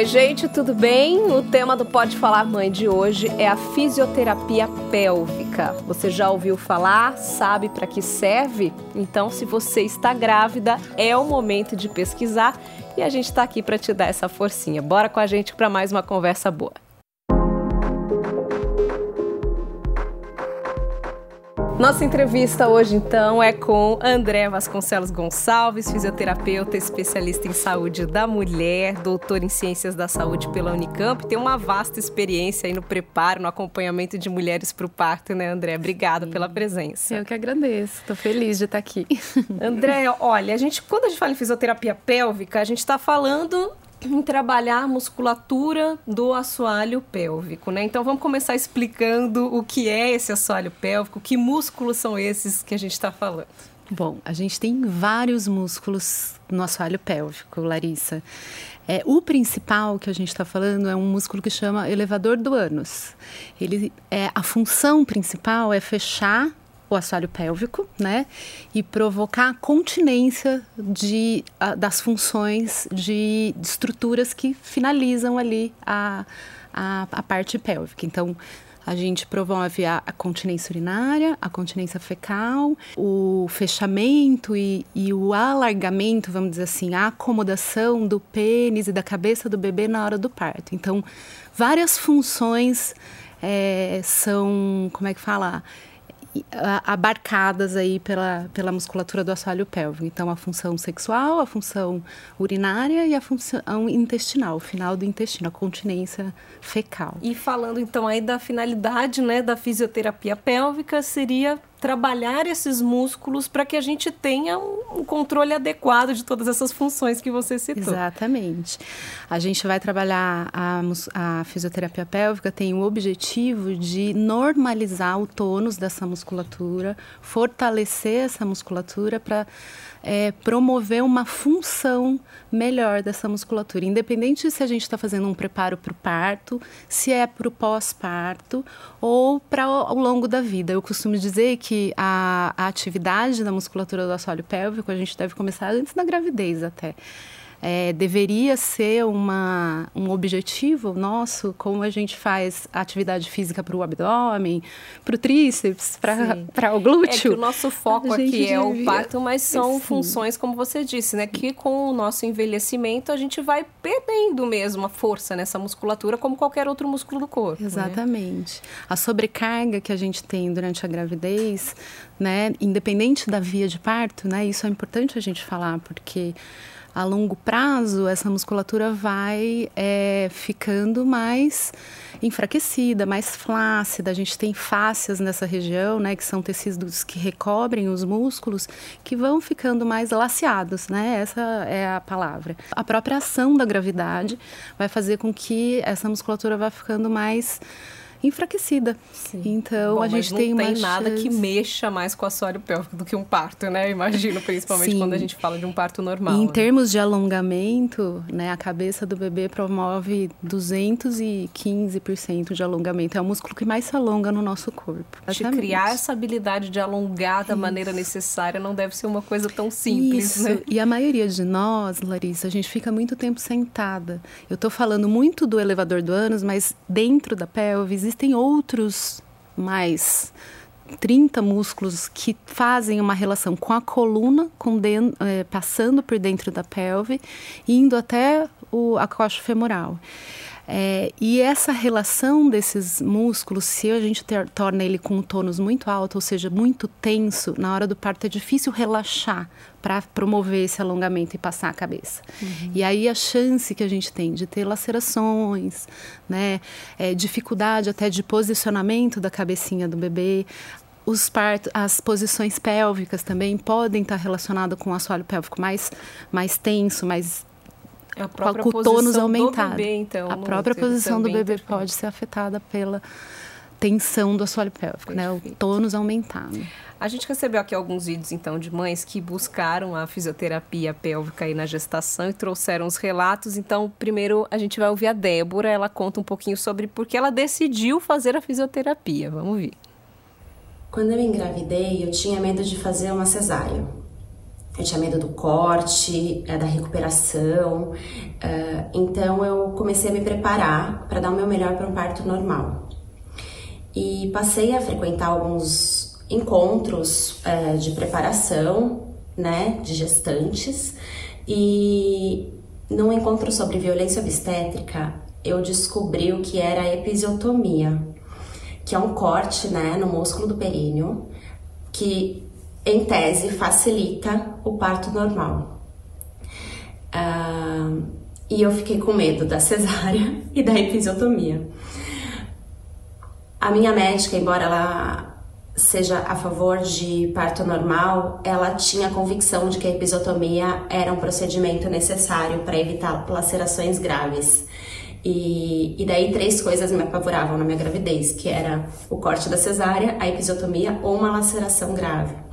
Oi, gente, tudo bem? O tema do Pode Falar Mãe de hoje é a fisioterapia pélvica. Você já ouviu falar? Sabe para que serve? Então, se você está grávida, é o momento de pesquisar e a gente está aqui para te dar essa forcinha. Bora com a gente para mais uma conversa boa. Nossa entrevista hoje, então, é com André Vasconcelos Gonçalves, fisioterapeuta, especialista em saúde da mulher, doutor em ciências da saúde pela Unicamp. Tem uma vasta experiência aí no preparo, no acompanhamento de mulheres para o parto, né, André? Obrigada Sim. pela presença. Eu que agradeço, estou feliz de estar aqui. André, olha, a gente, quando a gente fala em fisioterapia pélvica, a gente está falando em trabalhar a musculatura do assoalho pélvico, né? Então vamos começar explicando o que é esse assoalho pélvico, que músculos são esses que a gente está falando. Bom, a gente tem vários músculos no assoalho pélvico, Larissa. É, o principal que a gente está falando é um músculo que chama elevador do ânus. Ele, é, a função principal é fechar o assoalho pélvico, né? E provocar a continência de, a, das funções de, de, estruturas que finalizam ali a, a, a parte pélvica. Então, a gente promove a, a, continência urinária, a continência fecal, o fechamento e, e, o alargamento, vamos dizer assim, a acomodação do pênis e da cabeça do bebê na hora do parto. Então, várias funções é, são, como é que fala? Abarcadas aí pela, pela musculatura do assoalho pélvico. Então, a função sexual, a função urinária e a função intestinal, o final do intestino, a continência fecal. E falando então aí da finalidade né, da fisioterapia pélvica, seria trabalhar esses músculos para que a gente tenha um, controle adequado de todas essas funções que você citou. Exatamente. A gente vai trabalhar a, a fisioterapia pélvica tem o objetivo de normalizar o tônus dessa musculatura, fortalecer essa musculatura para é, promover uma função melhor dessa musculatura, independente se a gente está fazendo um preparo para o parto, se é para o pós-parto ou para ao longo da vida. Eu costumo dizer que a, a atividade da musculatura do assoalho pélvico a gente deve começar antes da gravidez até é, deveria ser uma, um objetivo nosso, como a gente faz atividade física para o abdômen, para o tríceps, para o glúteo. É que o nosso foco aqui devia... é o parto, mas são Sim. funções, como você disse, né? Que com o nosso envelhecimento a gente vai perdendo mesmo a força nessa musculatura, como qualquer outro músculo do corpo. Né? Exatamente. Né? A sobrecarga que a gente tem durante a gravidez, né? Independente da via de parto, né? Isso é importante a gente falar, porque a longo prazo, essa musculatura vai é, ficando mais enfraquecida, mais flácida. A gente tem fáscias nessa região, né, que são tecidos que recobrem os músculos, que vão ficando mais laceados, né? Essa é a palavra. A própria ação da gravidade vai fazer com que essa musculatura vá ficando mais enfraquecida. Sim. Então Bom, a gente tem. Não tem nada que mexa mais com o assoalho pélvico do que um parto, né? Imagino, principalmente Sim. quando a gente fala de um parto normal. em né? termos de alongamento, né, a cabeça do bebê promove 215% de alongamento. É o músculo que mais se alonga no nosso corpo. De criar essa habilidade de alongar da Isso. maneira necessária não deve ser uma coisa tão simples, Isso. né? E a maioria de nós, Larissa, a gente fica muito tempo sentada. Eu estou falando muito do elevador do ânus, mas dentro da pelve existem outros mais 30 músculos que fazem uma relação com a coluna, com é, passando por dentro da pelve, indo até o, a coxa femoral. É, e essa relação desses músculos, se a gente ter, torna ele com um tônus muito alto, ou seja, muito tenso, na hora do parto é difícil relaxar para promover esse alongamento e passar a cabeça. Uhum. E aí a chance que a gente tem de ter lacerações, né, é, dificuldade até de posicionamento da cabecinha do bebê, os partos, as posições pélvicas também podem estar relacionadas com o assoalho pélvico mais, mais tenso, mais a própria com o tônus aumentado. Bebê, então, a própria posição do bebê pode ser afetada pela tensão do assoalho pélvico, né? O tônus aumentado. A gente recebeu aqui alguns vídeos, então, de mães que buscaram a fisioterapia pélvica aí na gestação e trouxeram os relatos. Então, primeiro a gente vai ouvir a Débora. Ela conta um pouquinho sobre por que ela decidiu fazer a fisioterapia. Vamos ver. Quando eu engravidei, eu tinha medo de fazer uma cesárea. Eu tinha medo do corte, é, da recuperação. É, então eu comecei a me preparar para dar o meu melhor para um parto normal. E passei a frequentar alguns encontros é, de preparação, né, de gestantes. E num encontro sobre violência obstétrica, eu descobri o que era a episiotomia, que é um corte, né, no músculo do períneo, que em tese, facilita o parto normal. E eu fiquei com medo da cesárea e da episiotomia. A minha médica, embora ela seja a favor de parto normal, ela tinha a convicção de que a episiotomia era um procedimento necessário para evitar lacerações graves. E, e daí três coisas me apavoravam na minha gravidez, que era o corte da cesárea, a episiotomia ou uma laceração grave.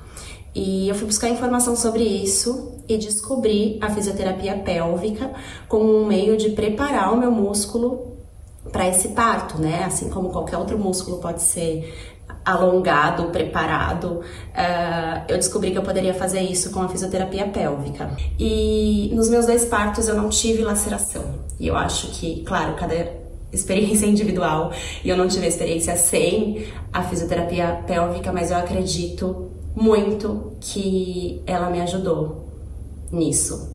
E eu fui buscar informação sobre isso e descobri a fisioterapia pélvica como um meio de preparar o meu músculo para esse parto, né? Assim como qualquer outro músculo pode ser alongado, preparado, uh, eu descobri que eu poderia fazer isso com a fisioterapia pélvica. E nos meus dois partos eu não tive laceração. E eu acho que, claro, cada experiência individual e eu não tive experiência sem a fisioterapia pélvica, mas eu acredito muito que ela me ajudou nisso.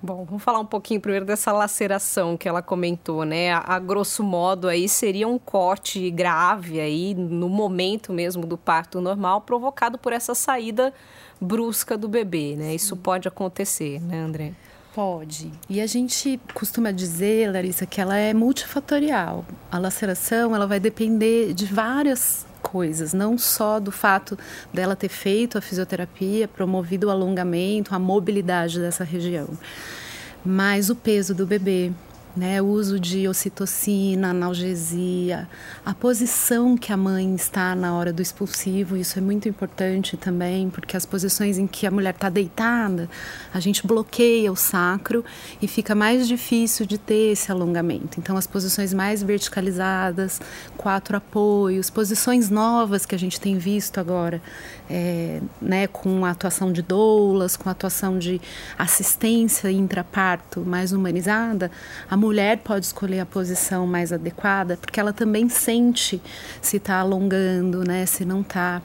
Bom, vamos falar um pouquinho primeiro dessa laceração que ela comentou, né? A, a, grosso modo aí seria um corte grave aí no momento mesmo do parto normal provocado por essa saída brusca do bebê, né? Isso pode acontecer, né, André? Pode. E a gente costuma dizer, Larissa, que ela é multifatorial. A laceração, ela vai depender de várias coisas, não só do fato dela ter feito a fisioterapia, promovido o alongamento, a mobilidade dessa região, mas o peso do bebê, né, o uso de ocitocina, analgesia, a posição que a mãe está na hora do expulsivo, isso é muito importante também, porque as posições em que a mulher está deitada, a gente bloqueia o sacro e fica mais difícil de ter esse alongamento. Então, as posições mais verticalizadas, quatro apoios, posições novas que a gente tem visto agora, é, né, com a atuação de doulas, com a atuação de assistência intraparto mais humanizada, a mulher pode escolher a posição mais adequada, porque ela também sente se está alongando, né, se não está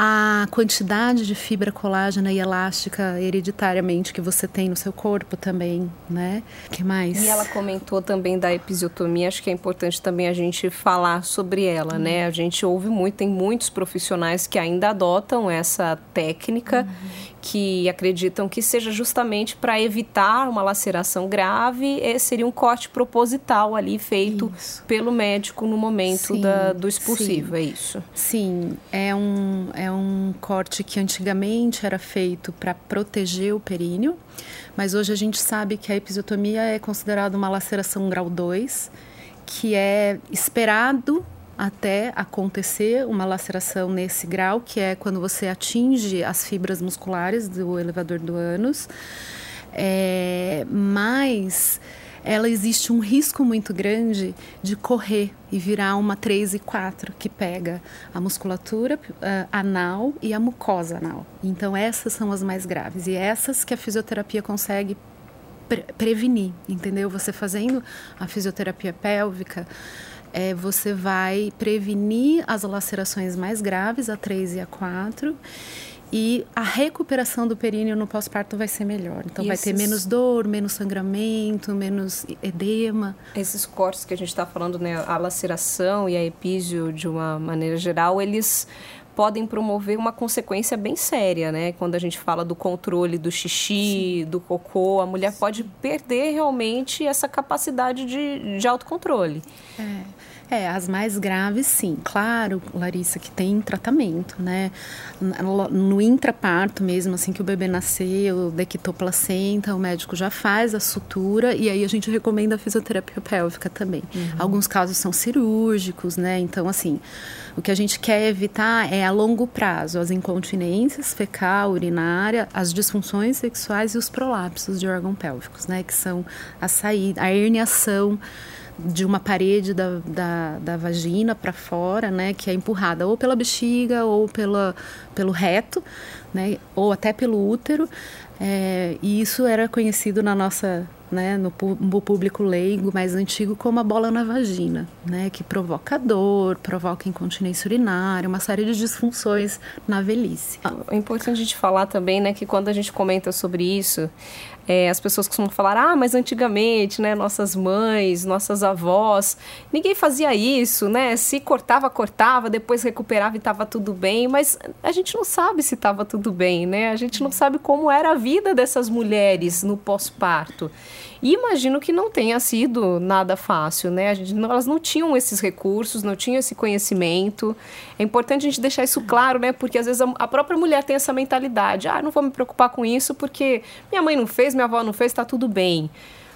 a quantidade de fibra colágena e elástica hereditariamente que você tem no seu corpo também, né? que mais? E ela comentou também da episiotomia, acho que é importante também a gente falar sobre ela, uhum. né? A gente ouve muito, tem muitos profissionais que ainda adotam essa técnica uhum que acreditam que seja justamente para evitar uma laceração grave, seria um corte proposital ali feito isso. pelo médico no momento sim, da, do expulsivo, sim. é isso? Sim, é um, é um corte que antigamente era feito para proteger o períneo, mas hoje a gente sabe que a episiotomia é considerada uma laceração grau 2, que é esperado até acontecer uma laceração nesse grau, que é quando você atinge as fibras musculares do elevador do ânus. É, mas ela existe um risco muito grande de correr e virar uma 3 e 4, que pega a musculatura uh, anal e a mucosa anal. Então, essas são as mais graves. E essas que a fisioterapia consegue pre prevenir, entendeu? Você fazendo a fisioterapia pélvica, é, você vai prevenir as lacerações mais graves, a 3 e a 4, e a recuperação do períneo no pós-parto vai ser melhor. Então, vai ter menos dor, menos sangramento, menos edema. Esses cortes que a gente está falando, né, a laceração e a epísio, de uma maneira geral, eles podem promover uma consequência bem séria, né? Quando a gente fala do controle do xixi, Sim. do cocô, a mulher Sim. pode perder realmente essa capacidade de, de autocontrole. É. É, as mais graves, sim. Claro, Larissa, que tem tratamento, né? No intraparto mesmo, assim que o bebê nasceu, placenta, o médico já faz a sutura e aí a gente recomenda a fisioterapia pélvica também. Uhum. Alguns casos são cirúrgicos, né? Então, assim, o que a gente quer evitar é a longo prazo as incontinências fecal, urinária, as disfunções sexuais e os prolapsos de órgãos pélvicos, né? Que são a saída, a herniação de uma parede da, da, da vagina para fora, né, que é empurrada ou pela bexiga ou pela, pelo reto, né, ou até pelo útero. É, e isso era conhecido na nossa, né, no, no, público leigo mais antigo como a bola na vagina, né, que provoca dor, provoca incontinência urinária, uma série de disfunções na velhice. É importante a gente falar também, né, que quando a gente comenta sobre isso, é, as pessoas costumam falar, ah, mas antigamente, né, nossas mães, nossas avós, ninguém fazia isso, né? Se cortava, cortava, depois recuperava e estava tudo bem, mas a gente não sabe se estava tudo bem, né? A gente não sabe como era a vida dessas mulheres no pós-parto. E imagino que não tenha sido nada fácil, né? Gente, elas não tinham esses recursos, não tinham esse conhecimento. É importante a gente deixar isso claro, né? Porque às vezes a, própria mulher tem essa mentalidade: ah, não vou me preocupar com isso porque minha mãe não fez, minha avó não fez, está tudo bem.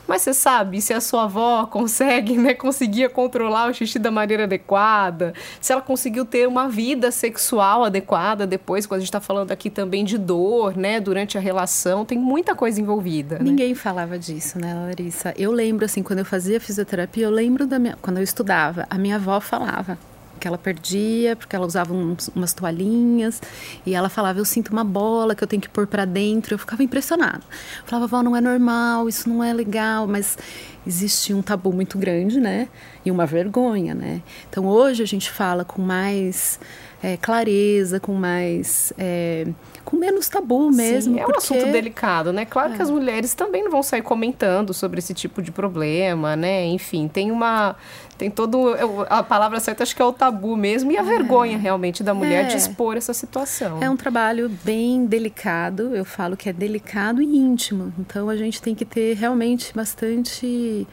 Mas você sabe se a sua avó consegue, né, conseguia controlar o xixi da maneira adequada, se ela conseguiu ter uma vida sexual adequada depois, quando a gente está falando aqui também de dor, né, durante a relação, tem muita coisa envolvida. Né? Ninguém né? falava disso, né, Larissa? Eu lembro, assim, quando eu fazia fisioterapia, eu lembro da minha, quando eu estudava, a minha avó falava que ela perdia, porque ela usava uns, umas toalhinhas, e ela falava, eu sinto uma bola que eu tenho que pôr para dentro. Eu ficava impressionada. Eu falava, vó, não é normal, isso não é legal, mas existe um tabu muito grande, né? E uma vergonha, né? Então hoje a gente fala com mais é, clareza, com mais. É, com menos tabu mesmo. Sim, é um assunto delicado, né? Claro é. que as mulheres também não vão sair comentando sobre esse tipo de problema, né? Enfim, tem uma. Tem todo. A palavra certa acho que é o tabu mesmo e a é. vergonha realmente da mulher de é. expor essa situação. É um trabalho bem delicado, eu falo que é delicado e íntimo. Então a gente tem que ter realmente bastante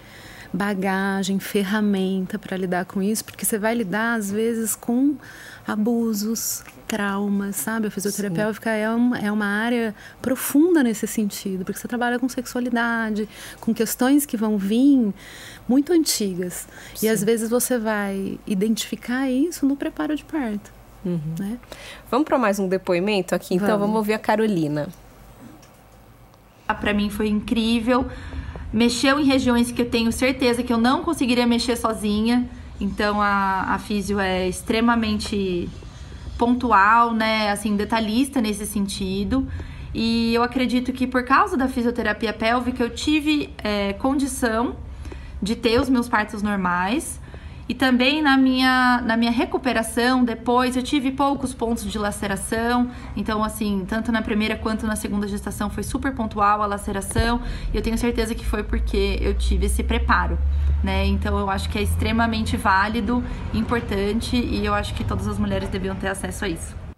bagagem, ferramenta para lidar com isso, porque você vai lidar às vezes com abusos, traumas, sabe? A fisioterapêutica é, um, é uma área profunda nesse sentido, porque você trabalha com sexualidade, com questões que vão vir muito antigas. Sim. E às vezes você vai identificar isso no preparo de parto. Uhum. Né? Vamos para mais um depoimento aqui? Então vamos, vamos ouvir a Carolina. Para mim foi incrível. Mexeu em regiões que eu tenho certeza que eu não conseguiria mexer sozinha então a, a físio é extremamente pontual, né? Assim, detalhista nesse sentido. E eu acredito que por causa da fisioterapia pélvica eu tive é, condição de ter os meus partos normais. E também na minha, na minha recuperação depois, eu tive poucos pontos de laceração. Então, assim, tanto na primeira quanto na segunda gestação foi super pontual a laceração. E eu tenho certeza que foi porque eu tive esse preparo, né? Então, eu acho que é extremamente válido, importante e eu acho que todas as mulheres deviam ter acesso a isso.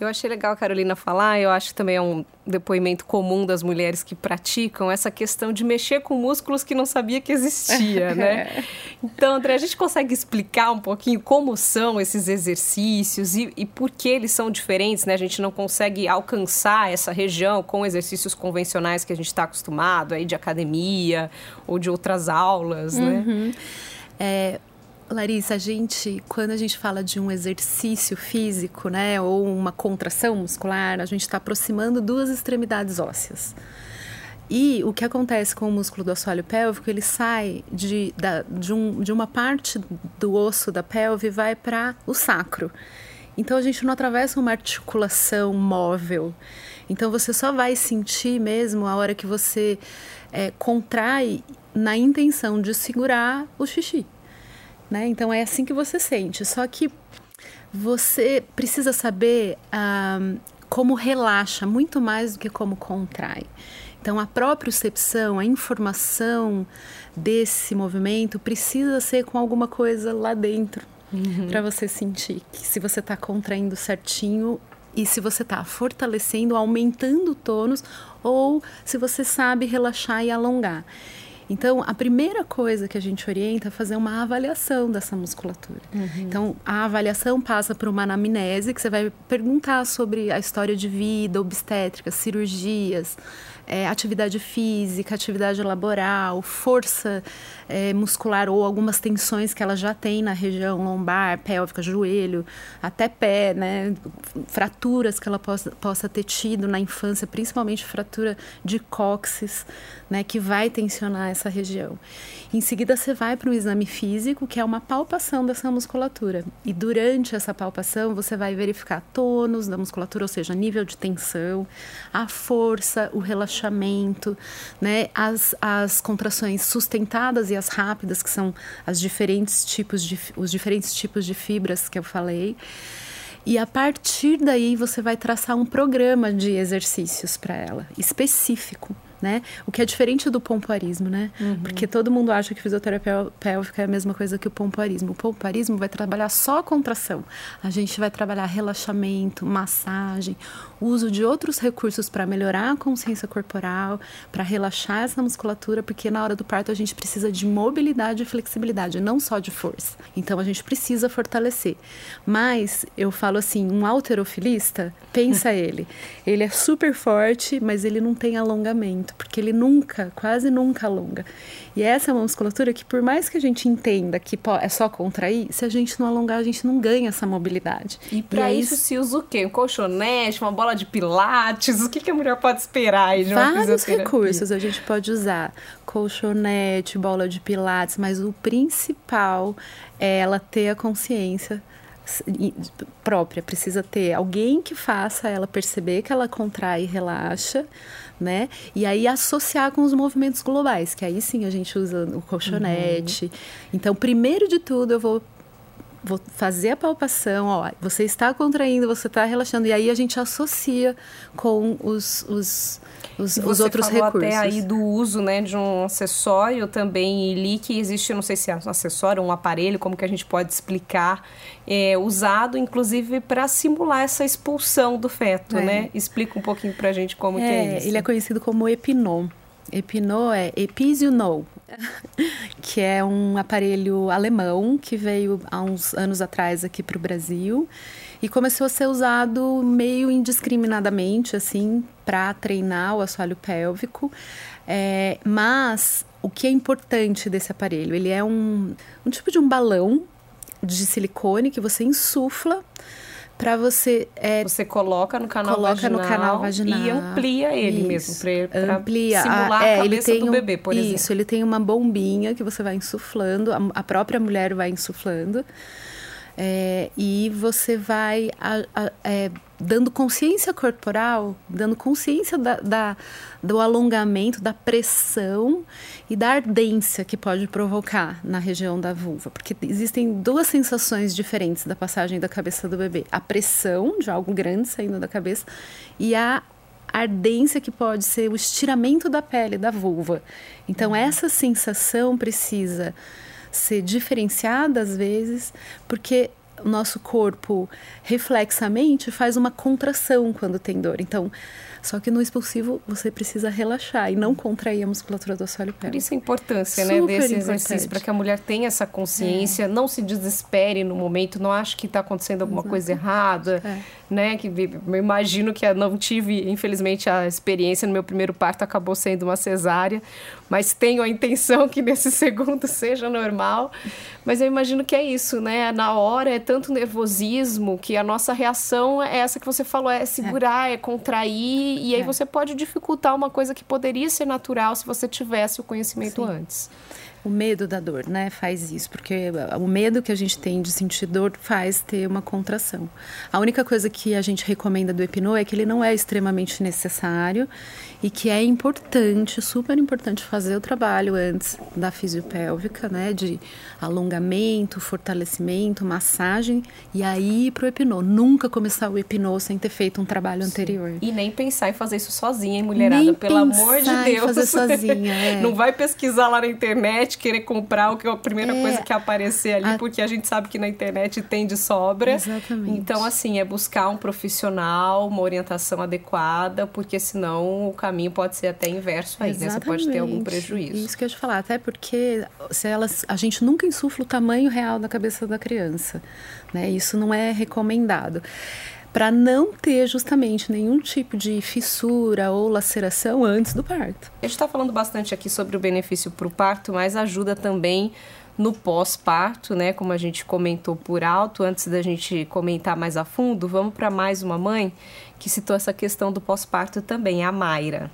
Eu achei legal a Carolina falar, eu acho que também é um depoimento comum das mulheres que praticam essa questão de mexer com músculos que não sabia que existia, né? Então, André, a gente consegue explicar um pouquinho como são esses exercícios e, e por que eles são diferentes, né? A gente não consegue alcançar essa região com exercícios convencionais que a gente está acostumado aí de academia ou de outras aulas, né? Uhum. É, Larissa, a gente, quando a gente fala de um exercício físico, né, ou uma contração muscular, a gente está aproximando duas extremidades ósseas. E o que acontece com o músculo do assoalho pélvico, ele sai de, da, de, um, de uma parte do osso da pelve e vai para o sacro. Então a gente não atravessa uma articulação móvel. Então você só vai sentir mesmo a hora que você é, contrai na intenção de segurar o xixi né? Então é assim que você sente. Só que você precisa saber como relaxa muito mais do que como contrai. Então a propriocepção, a informação desse movimento precisa ser com alguma coisa lá dentro uhum. para você sentir que se você está contraindo certinho e se você está fortalecendo, aumentando o tônus ou se você sabe relaxar e alongar. Então, a primeira coisa que a gente orienta é fazer uma avaliação dessa musculatura. Uhum. Então, a avaliação passa por uma anamnese, que você vai perguntar sobre a história de vida, obstétrica, cirurgias, é, atividade física, atividade laboral, força é, muscular ou algumas tensões que ela já tem na região lombar, pélvica, joelho, até pé, né? Fraturas que ela possa, possa ter tido na infância, principalmente fratura de cóccix, né? Que vai tensionar nessa região. Em seguida, você vai para o exame físico, que é uma palpação dessa musculatura. E durante essa palpação, você vai verificar tônus da musculatura, ou seja, nível de tensão, a força, o relaxamento, né, as, as contrações sustentadas e as rápidas, que são as diferentes tipos de, os diferentes tipos de fibras que eu falei. E a partir daí você vai traçar um programa de exercícios para ela, específico né? O que é diferente do pompoarismo, né? Uhum. Porque todo mundo acha que fisioterapia pélvica é a mesma coisa que o pompoarismo. O pompoarismo vai trabalhar só a contração. A gente vai trabalhar relaxamento, massagem, uso de outros recursos para melhorar a consciência corporal, para relaxar essa musculatura, porque na hora do parto a gente precisa de mobilidade e flexibilidade, não só de força. Então a gente precisa fortalecer. Mas eu falo assim, um alterofilista, pensa ele, ele é super forte, mas ele não tem alongamento porque ele nunca, quase nunca alonga. E essa é uma musculatura que, por mais que a gente entenda que é só contrair, se a gente não alongar, a gente não ganha essa mobilidade. E para isso se usa o quê? Um colchonete, uma bola de pilates? O que, que a mulher pode esperar aí de uma Vários recursos a gente pode usar. Colchonete, bola de pilates, mas o principal é ela ter a consciência própria, precisa ter alguém que faça ela perceber que ela contrai e relaxa, né? E aí associar com os movimentos globais, que aí sim a gente usa o colchonete. Uhum. Então, primeiro de tudo, eu vou vou fazer a palpação, ó, você está contraindo, você está relaxando, e aí a gente associa com os, os, os, os outros recursos. até aí do uso, né, de um acessório também, li que existe, não sei se é um acessório, um aparelho, como que a gente pode explicar, é, usado inclusive para simular essa expulsão do feto, é. né? Explica um pouquinho para a gente como é, que é isso. Ele é conhecido como Epinom. Epinom é Episionou, que é um aparelho alemão que veio há uns anos atrás aqui para o Brasil e começou a ser usado meio indiscriminadamente, assim, para treinar o assoalho pélvico. É, mas o que é importante desse aparelho? Ele é um, um tipo de um balão de silicone que você insufla para você é, você coloca no canal coloca vaginal, no canal vaginal e amplia ele isso, mesmo para amplia. Simular a, é, a cabeça do um, bebê por isso, exemplo. isso ele tem uma bombinha que você vai insuflando a, a própria mulher vai insuflando é, e você vai a, a, é, dando consciência corporal, dando consciência da, da, do alongamento, da pressão e da ardência que pode provocar na região da vulva. Porque existem duas sensações diferentes da passagem da cabeça do bebê: a pressão de algo grande saindo da cabeça e a ardência que pode ser o estiramento da pele da vulva. Então, uhum. essa sensação precisa ser diferenciada às vezes, porque o nosso corpo reflexamente faz uma contração quando tem dor. Então, só que no expulsivo você precisa relaxar e não contrair a musculatura do assoalho pélvico. Por isso a importância, Super né, desse exercício, para que a mulher tenha essa consciência, é. não se desespere no momento, não ache que está acontecendo alguma Exato. coisa errada, é. né? Que eu imagino que eu não tive, infelizmente, a experiência no meu primeiro parto acabou sendo uma cesárea, mas tenho a intenção que nesse segundo seja normal. Mas eu imagino que é isso, né? Na hora é tanto nervosismo que a nossa reação é essa que você falou, é segurar, é, é contrair e, aí é. você pode dificultar uma coisa que poderia ser natural se você tivesse o conhecimento Sim. antes. O medo da dor, né, faz isso, porque o medo que a gente tem de sentir dor faz ter uma contração. A única coisa que a gente recomenda do Epinô é que ele não é extremamente necessário e que é importante, super importante fazer o trabalho antes da fisiopélvica, né, de alongamento, fortalecimento, massagem e aí ir pro Epinô. Nunca começar o Epinô sem ter feito um trabalho Sim. anterior. E nem pensar em fazer isso sozinha, hein, mulherada, nem pelo amor de Deus. fazer sozinha, é. Não vai pesquisar lá na internet, querer comprar o que é a primeira é, coisa que aparecer ali, a... porque a gente sabe que na internet tem de sobra. Exatamente. Então, assim, é buscar um profissional, uma orientação adequada, porque senão o caminho pode ser até inverso aí, Exatamente. né? Você pode ter algum prejuízo. Isso que eu ia te falar, até porque se elas, a gente nunca insufla o tamanho real da cabeça da criança, né? Isso não é recomendado para não ter justamente nenhum tipo de fissura ou laceração antes do parto. A gente está falando bastante aqui sobre o benefício para o parto, mas ajuda também no pós-parto, né? Como a gente comentou por alto, antes da gente comentar mais a fundo, vamos para mais uma mãe que citou essa questão do pós-parto também, a Mayra.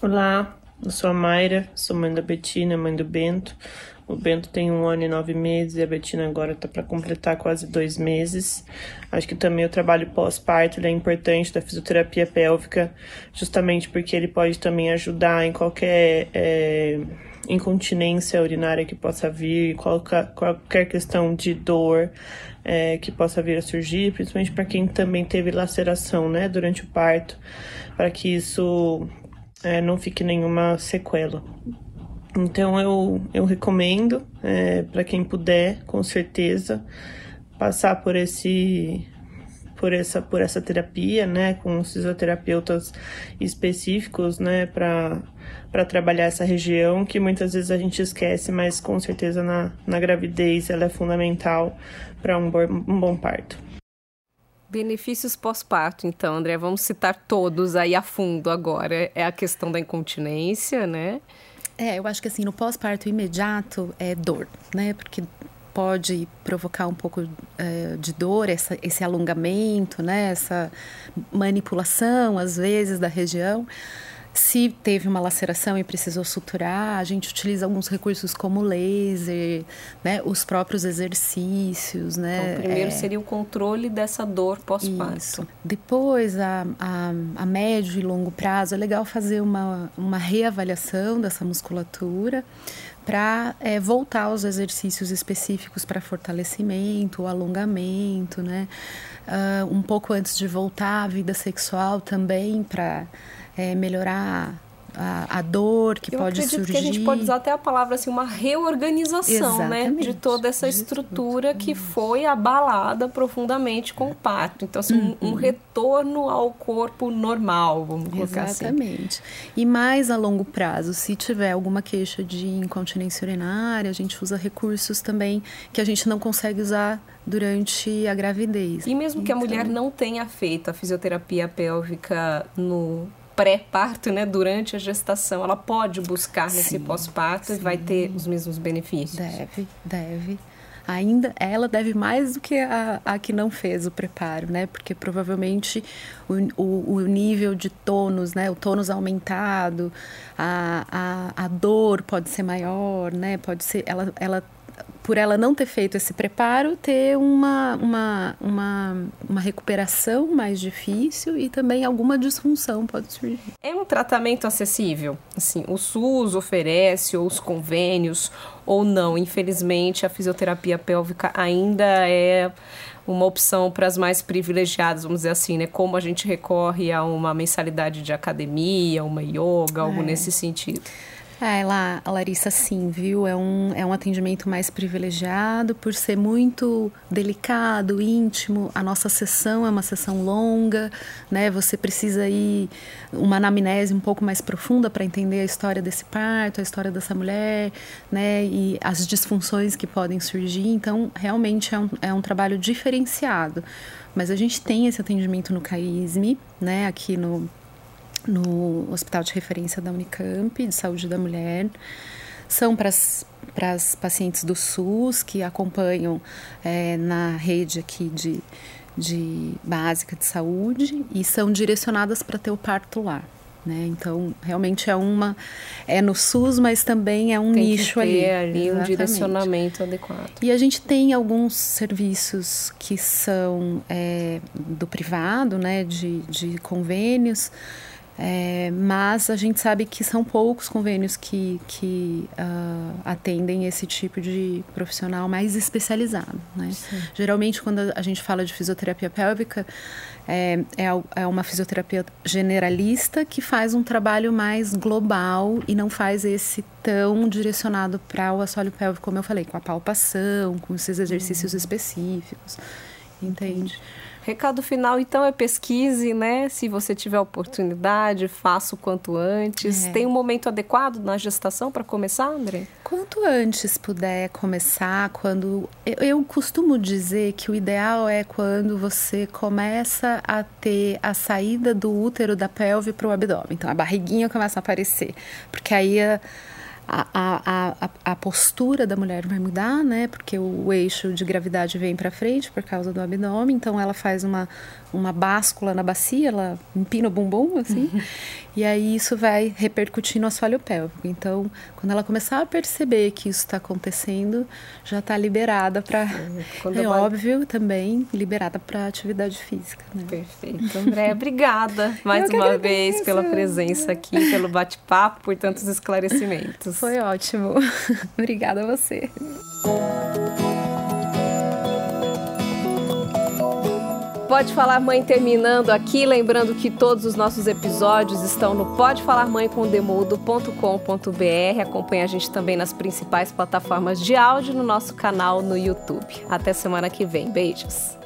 Olá, Eu sou a Mayra, sou mãe da Betina, mãe do Bento. O Bento tem um ano e nove meses e a Betina agora está para completar quase dois meses. Acho que também o trabalho pós-parto é importante da fisioterapia pélvica, justamente porque ele pode também ajudar em qualquer é, incontinência urinária que possa vir, qualquer, qualquer questão de dor é, que possa vir a surgir, principalmente para quem também teve laceração né, durante o parto, para que isso é, não fique nenhuma sequela. Então eu, eu recomendo é, para quem puder, com certeza, passar por esse por essa por essa terapia, né, com fisioterapeutas específicos, né, para para trabalhar essa região que muitas vezes a gente esquece, mas com certeza na, na gravidez ela é fundamental para um, um bom parto. Benefícios pós-parto, então, André, vamos citar todos aí a fundo agora. É a questão da incontinência, né? É, eu acho que assim, no pós-parto imediato é dor, né? Porque pode provocar um pouco é, de dor, essa, esse alongamento, né? Essa manipulação, às vezes, da região. Se teve uma laceração e precisou suturar, a gente utiliza alguns recursos como laser, né, os próprios exercícios, né. Então, primeiro é... seria o controle dessa dor pós-parto. Depois, a, a, a, médio e longo prazo, é legal fazer uma, uma reavaliação dessa musculatura para é, voltar aos exercícios específicos para fortalecimento, alongamento, né. Uh, um pouco antes de voltar à vida sexual também para é, melhorar a, a, dor que Eu pode surgir. Que a gente pode usar até a palavra assim, uma reorganização, né, de toda essa estrutura que foi abalada profundamente com o parto. Então, assim, uhum. um, retorno ao corpo normal, vamos colocar assim. Exatamente. Assim. E mais a longo prazo, se tiver alguma queixa de incontinência urinária, a gente usa recursos também que a gente não consegue usar durante a gravidez. E mesmo que a mulher então não tenha feito a fisioterapia pélvica no pré-parto, né, durante a gestação, ela pode buscar nesse pós-parto e vai ter os mesmos benefícios. Deve, deve. Ainda ela deve mais do que a, a que não fez o preparo, né? Porque provavelmente o, o, o nível de tônus, né? O tônus aumentado, a, a, a dor pode ser maior, né? Pode ser, ela, ela por ela não ter feito esse preparo, ter uma, uma, uma, uma recuperação mais difícil e também alguma disfunção pode surgir. É um tratamento acessível? Assim, o SUS oferece, ou os convênios, ou não? Infelizmente, a fisioterapia pélvica ainda é uma opção para as mais privilegiadas, vamos dizer assim, né? Como a gente recorre a uma mensalidade de academia, uma yoga, algo é. nesse sentido. É, lá, a Larissa, sim, viu? É um, é um atendimento mais privilegiado por ser muito delicado, íntimo. A nossa sessão é uma sessão longa, né? Você precisa ir uma anamnese um pouco mais profunda para entender a história desse parto, a história dessa mulher, né? E as disfunções que podem surgir. Então, realmente é um, é um trabalho diferenciado. Mas a gente tem esse atendimento no CAISME, né? Aqui no no Hospital de Referência da Unicamp, de Saúde da Mulher. São para as pacientes do SUS que acompanham é, na rede aqui de, de básica de saúde e são direcionadas para ter o parto lá. Né? Então, realmente é uma é no SUS, mas também é um tem nicho que ter ali, ali um direcionamento adequado. E a gente tem alguns serviços que são é, do privado, né, de, de convênios, é, mas a gente sabe que são poucos convênios que, que uh, atendem esse tipo de profissional mais especializado. Né? Geralmente, quando a gente fala de fisioterapia pélvica, é, é, é, uma fisioterapia generalista que faz um trabalho mais global e não faz esse tão direcionado para o assoalho pélvico, como eu falei, com a palpação, com esses exercícios uhum. específicos. Entende? Recado final, então, é pesquise, né? Se você tiver oportunidade, faça o quanto antes. É. Tem um momento adequado na gestação para começar, André? Quanto antes puder começar, quando. Eu, eu costumo dizer que o ideal é quando você começa a ter a saída do útero da pelve para o abdômen. Então, a barriguinha começa a aparecer. Porque aí a a, a, a, postura da mulher vai mudar, né? Porque o, eixo de gravidade vem para frente por causa do abdômen, então ela faz uma, uma báscula na bacia, ela empina o bumbum, assim. Uhum. E aí isso vai repercutir no assoalho pélvico. Então, quando ela começar a perceber que isso está acontecendo, já está liberada para. É óbvio também, liberada para atividade física. Né? Perfeito. André, obrigada mais uma vez pela presença aqui, pelo bate-papo, por tantos esclarecimentos. Foi ótimo. obrigada a você. Pode Falar Mãe terminando aqui, lembrando que todos os nossos episódios estão no podefalarmãecondemudo.com.br. Acompanhe a gente também nas principais plataformas de áudio no nosso canal no YouTube. Até semana que vem. Beijos.